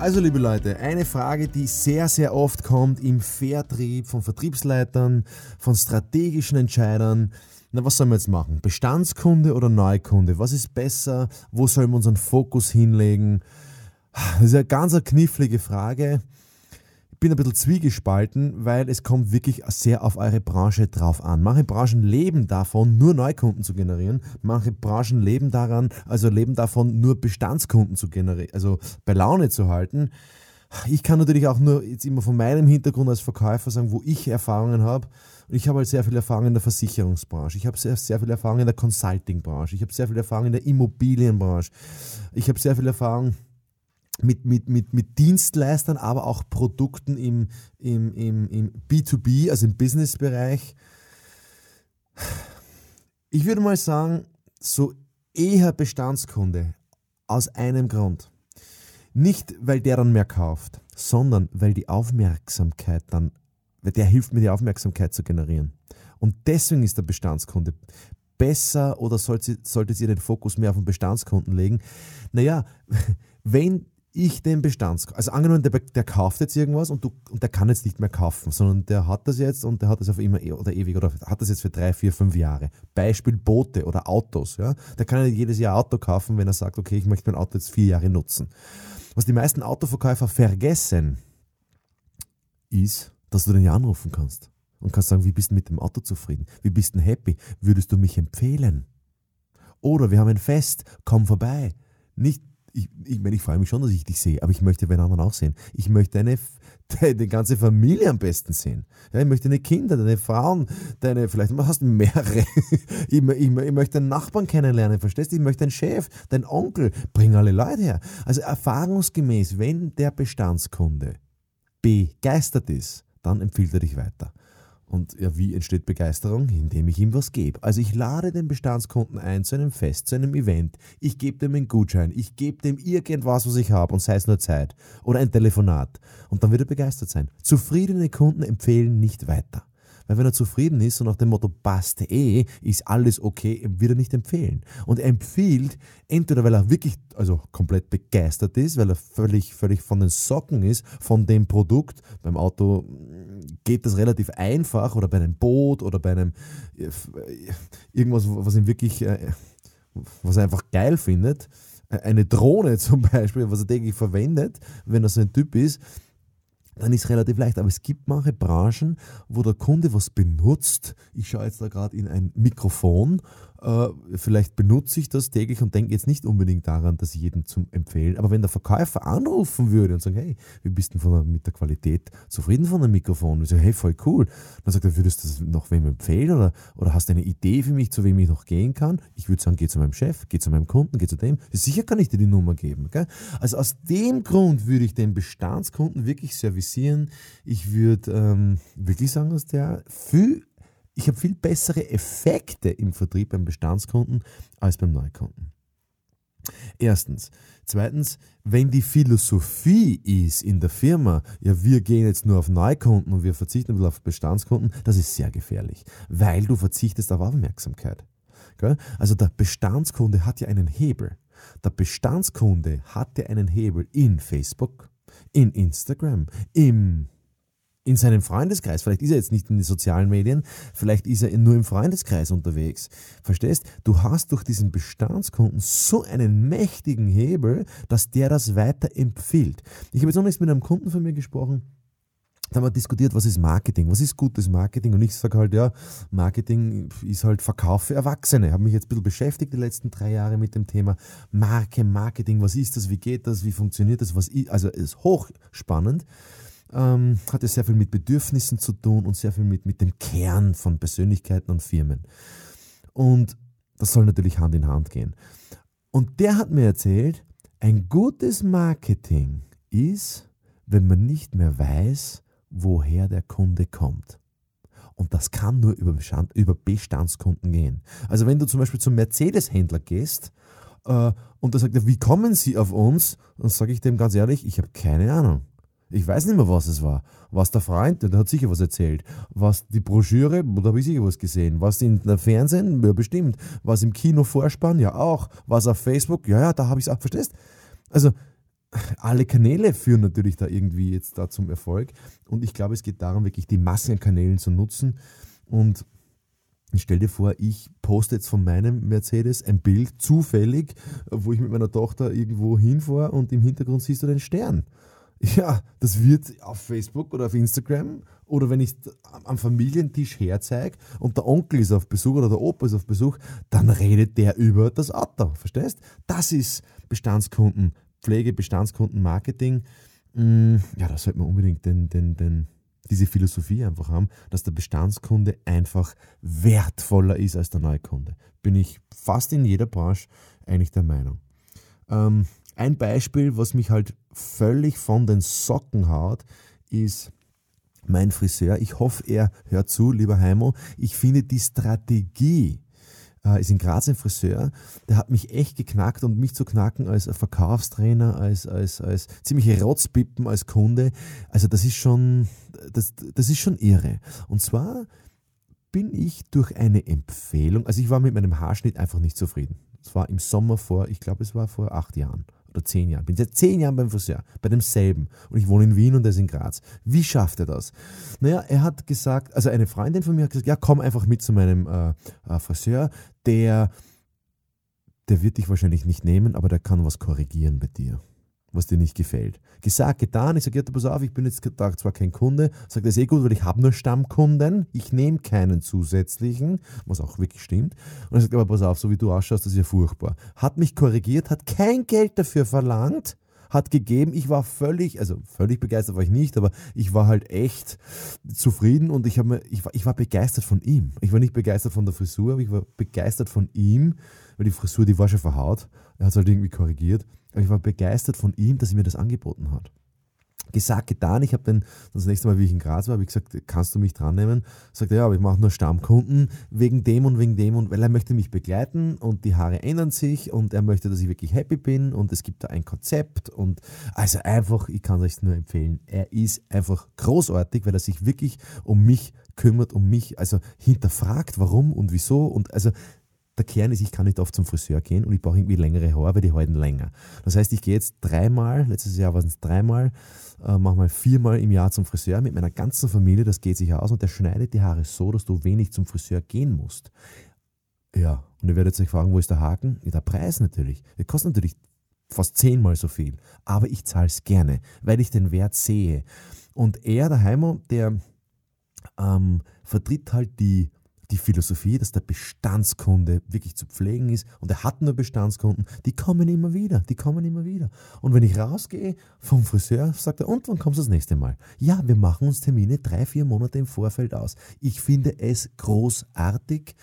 Also liebe Leute, eine Frage, die sehr, sehr oft kommt im Vertrieb von Vertriebsleitern, von strategischen Entscheidern. Na, was sollen wir jetzt machen? Bestandskunde oder Neukunde? Was ist besser? Wo sollen wir unseren Fokus hinlegen? Das ist eine ganz eine knifflige Frage bin ein bisschen zwiegespalten, weil es kommt wirklich sehr auf eure Branche drauf an. Manche Branchen leben davon, nur Neukunden zu generieren. Manche Branchen leben daran, also leben davon, nur Bestandskunden zu generieren, also bei Laune zu halten. Ich kann natürlich auch nur jetzt immer von meinem Hintergrund als Verkäufer sagen, wo ich Erfahrungen habe. Und ich habe halt sehr viel Erfahrung in der Versicherungsbranche. Ich habe sehr, sehr viel Erfahrung in der Consultingbranche. Ich habe sehr viel Erfahrung in der Immobilienbranche. Ich habe sehr viel Erfahrung mit, mit, mit, mit Dienstleistern, aber auch Produkten im, im, im, im B2B, also im Businessbereich. Ich würde mal sagen, so eher Bestandskunde aus einem Grund. Nicht, weil der dann mehr kauft, sondern weil die Aufmerksamkeit dann, weil der hilft mir, die Aufmerksamkeit zu generieren. Und deswegen ist der Bestandskunde besser oder solltet, ihr den Fokus mehr auf den Bestandskunden legen? Naja, wenn ich den Bestands... Also angenommen, der, der kauft jetzt irgendwas und, du, und der kann jetzt nicht mehr kaufen, sondern der hat das jetzt und der hat das auf immer e- oder ewig oder hat das jetzt für drei, vier, fünf Jahre. Beispiel Boote oder Autos. Ja? Der kann ja jedes Jahr Auto kaufen, wenn er sagt, okay, ich möchte mein Auto jetzt vier Jahre nutzen. Was die meisten Autoverkäufer vergessen, ist, dass du den ja anrufen kannst und kannst sagen, wie bist du mit dem Auto zufrieden? Wie bist du happy? Würdest du mich empfehlen? Oder wir haben ein Fest, komm vorbei. Nicht ich, ich meine, ich freue mich schon, dass ich dich sehe, aber ich möchte den anderen auch sehen. Ich möchte deine, deine ganze Familie am besten sehen. Ja, ich möchte deine Kinder, deine Frauen, deine, vielleicht hast du mehrere. ich, ich, ich möchte deinen Nachbarn kennenlernen, verstehst du? Ich möchte deinen Chef, deinen Onkel, bring alle Leute her. Also erfahrungsgemäß, wenn der Bestandskunde begeistert ist, dann empfiehlt er dich weiter. Und ja, wie entsteht Begeisterung? Indem ich ihm was gebe. Also ich lade den Bestandskunden ein zu einem Fest, zu einem Event. Ich gebe dem einen Gutschein. Ich gebe dem irgendwas, was ich habe und sei es nur Zeit. Oder ein Telefonat. Und dann wird er begeistert sein. Zufriedene Kunden empfehlen nicht weiter. Weil wenn er zufrieden ist und nach dem Motto passt eh, ist alles okay, wird er nicht empfehlen. Und er empfiehlt, entweder weil er wirklich, also komplett begeistert ist, weil er völlig, völlig von den Socken ist, von dem Produkt. Beim Auto geht das relativ einfach oder bei einem Boot oder bei einem äh, irgendwas, was ihm wirklich, äh, was er einfach geil findet. Eine Drohne zum Beispiel, was er täglich verwendet, wenn er so ein Typ ist dann ist es relativ leicht. Aber es gibt manche Branchen, wo der Kunde was benutzt. Ich schaue jetzt da gerade in ein Mikrofon äh, vielleicht benutze ich das täglich und denke jetzt nicht unbedingt daran, das jedem zum empfehlen. Aber wenn der Verkäufer anrufen würde und sagen, hey, wie bist du der, mit der Qualität zufrieden von dem Mikrofon? Und ich sage, hey, voll cool. Dann sagt er, würdest du das noch wem empfehlen oder, oder hast du eine Idee für mich, zu wem ich noch gehen kann? Ich würde sagen, geh zu meinem Chef, geh zu meinem Kunden, geh zu dem. Sicher kann ich dir die Nummer geben. Gell? Also aus dem Grund würde ich den Bestandskunden wirklich servicieren. Ich würde ähm, wirklich sagen, dass der viel ich habe viel bessere Effekte im Vertrieb beim Bestandskunden als beim Neukunden. Erstens. Zweitens, wenn die Philosophie ist in der Firma, ja, wir gehen jetzt nur auf Neukunden und wir verzichten auf Bestandskunden, das ist sehr gefährlich, weil du verzichtest auf Aufmerksamkeit. Also der Bestandskunde hat ja einen Hebel. Der Bestandskunde hat ja einen Hebel in Facebook, in Instagram, im in seinem Freundeskreis. Vielleicht ist er jetzt nicht in den sozialen Medien, vielleicht ist er nur im Freundeskreis unterwegs. Verstehst? Du hast durch diesen Bestandskunden so einen mächtigen Hebel, dass der das weiter empfiehlt. Ich habe jetzt noch nichts mit einem Kunden von mir gesprochen. Haben wir diskutiert, was ist Marketing, was ist gutes Marketing? Und ich sage halt, ja, Marketing ist halt Verkauf für Erwachsene. Ich habe mich jetzt ein bisschen beschäftigt die letzten drei Jahre mit dem Thema Marke, Marketing, was ist das, wie geht das, wie funktioniert das, was ist, also ist hochspannend. Ähm, hat es sehr viel mit Bedürfnissen zu tun und sehr viel mit, mit dem Kern von Persönlichkeiten und Firmen. Und das soll natürlich Hand in Hand gehen. Und der hat mir erzählt, ein gutes Marketing ist, wenn man nicht mehr weiß, woher der Kunde kommt. Und das kann nur über, Bestand, über Bestandskunden gehen. Also wenn du zum Beispiel zum Mercedes-Händler gehst äh, und der sagt, wie kommen Sie auf uns? Dann sage ich dem ganz ehrlich, ich habe keine Ahnung. Ich weiß nicht mehr, was es war. Was der Freund, der hat sicher was erzählt. Was die Broschüre, da habe ich sicher was gesehen. Was in der Fernsehen, ja bestimmt. Was im Kino Vorspann, ja auch. Was auf Facebook, ja, ja, da habe ich es auch, verstehst? Also, alle Kanäle führen natürlich da irgendwie jetzt da zum Erfolg. Und ich glaube, es geht darum, wirklich die Massen an Kanälen zu nutzen. Und stell dir vor, ich poste jetzt von meinem Mercedes ein Bild zufällig, wo ich mit meiner Tochter irgendwo hinfahre und im Hintergrund siehst du den Stern. Ja, das wird auf Facebook oder auf Instagram oder wenn ich am Familientisch herzeige und der Onkel ist auf Besuch oder der Opa ist auf Besuch, dann redet der über das Auto. Verstehst? Das ist Bestandskundenpflege, Bestandskundenmarketing. Mm, ja, da sollte man unbedingt den, den, den, diese Philosophie einfach haben, dass der Bestandskunde einfach wertvoller ist als der Neukunde. Bin ich fast in jeder Branche eigentlich der Meinung. Ähm, ein Beispiel, was mich halt völlig von den Socken haut, ist mein Friseur. Ich hoffe, er hört zu, lieber Heimo. Ich finde die Strategie, ist in Graz ein Friseur, der hat mich echt geknackt und mich zu knacken als Verkaufstrainer, als, als, als ziemliche Rotzpippen als Kunde. Also das ist schon, das, das ist schon irre. Und zwar bin ich durch eine Empfehlung, also ich war mit meinem Haarschnitt einfach nicht zufrieden. Es war im Sommer vor, ich glaube es war vor acht Jahren oder zehn Jahren. Bin seit zehn Jahren beim Friseur, bei demselben. Und ich wohne in Wien und er ist in Graz. Wie schafft er das? Naja, er hat gesagt, also eine Freundin von mir hat gesagt, ja, komm einfach mit zu meinem äh, äh, Friseur, der, der wird dich wahrscheinlich nicht nehmen, aber der kann was korrigieren bei dir was dir nicht gefällt. Gesagt, getan. Ich sage, ja, pass auf, ich bin jetzt zwar kein Kunde, sagt er, ist eh gut, weil ich habe nur Stammkunden, ich nehme keinen zusätzlichen, was auch wirklich stimmt. Und er sagt, aber pass auf, so wie du ausschaust, das ist ja furchtbar. Hat mich korrigiert, hat kein Geld dafür verlangt, hat gegeben. Ich war völlig, also völlig begeistert war ich nicht, aber ich war halt echt zufrieden und ich, mir, ich, war, ich war begeistert von ihm. Ich war nicht begeistert von der Frisur, aber ich war begeistert von ihm, weil die Frisur, die war schon verhaut. Er hat es halt irgendwie korrigiert. Aber ich war begeistert von ihm, dass er mir das angeboten hat. Gesagt, getan. Ich habe dann das nächste Mal, wie ich in Graz war, habe ich gesagt, kannst du mich dran nehmen? Sagt er, ja, aber ich mache nur Stammkunden wegen dem und wegen dem und weil er möchte mich begleiten und die Haare ändern sich und er möchte, dass ich wirklich happy bin und es gibt da ein Konzept und also einfach, ich kann es euch nur empfehlen. Er ist einfach großartig, weil er sich wirklich um mich kümmert, um mich, also hinterfragt, warum und wieso und also der Kern ist, ich kann nicht oft zum Friseur gehen und ich brauche irgendwie längere Haare, weil die halten länger. Das heißt, ich gehe jetzt dreimal, letztes Jahr waren es dreimal, äh, manchmal viermal im Jahr zum Friseur mit meiner ganzen Familie, das geht sich aus und der schneidet die Haare so, dass du wenig zum Friseur gehen musst. Ja, und ihr werdet euch fragen, wo ist der Haken? Ja, der Preis natürlich. Der kostet natürlich fast zehnmal so viel, aber ich zahle es gerne, weil ich den Wert sehe. Und er, der Heimo, der ähm, vertritt halt die die Philosophie, dass der Bestandskunde wirklich zu pflegen ist und er hat nur Bestandskunden, die kommen immer wieder, die kommen immer wieder. Und wenn ich rausgehe vom Friseur, sagt er, und wann kommst du das nächste Mal? Ja, wir machen uns Termine drei, vier Monate im Vorfeld aus. Ich finde es großartig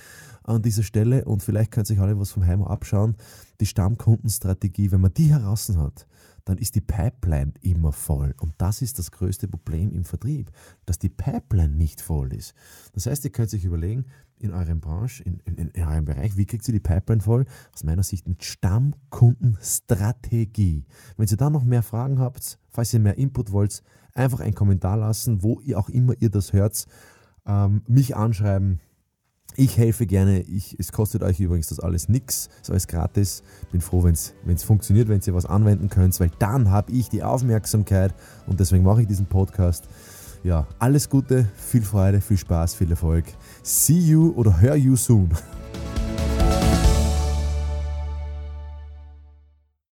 an dieser Stelle und vielleicht könnt euch alle was vom Heimo abschauen. Die Stammkundenstrategie, wenn man die heraus hat, dann ist die Pipeline immer voll. Und das ist das größte Problem im Vertrieb, dass die Pipeline nicht voll ist. Das heißt, ihr könnt sich überlegen, in eurem Branche, in, in, in eurem Bereich, wie kriegt ihr die Pipeline voll? Aus meiner Sicht mit Stammkundenstrategie. Wenn ihr da noch mehr Fragen habt, falls ihr mehr Input wollt, einfach einen Kommentar lassen, wo ihr auch immer ihr das hört, ähm, mich anschreiben, ich helfe gerne. Ich, es kostet euch übrigens das alles nichts. ist alles gratis. Bin froh, wenn es funktioniert, wenn ihr was anwenden könnt, weil dann habe ich die Aufmerksamkeit und deswegen mache ich diesen Podcast. Ja, alles Gute, viel Freude, viel Spaß, viel Erfolg. See you oder hör you soon.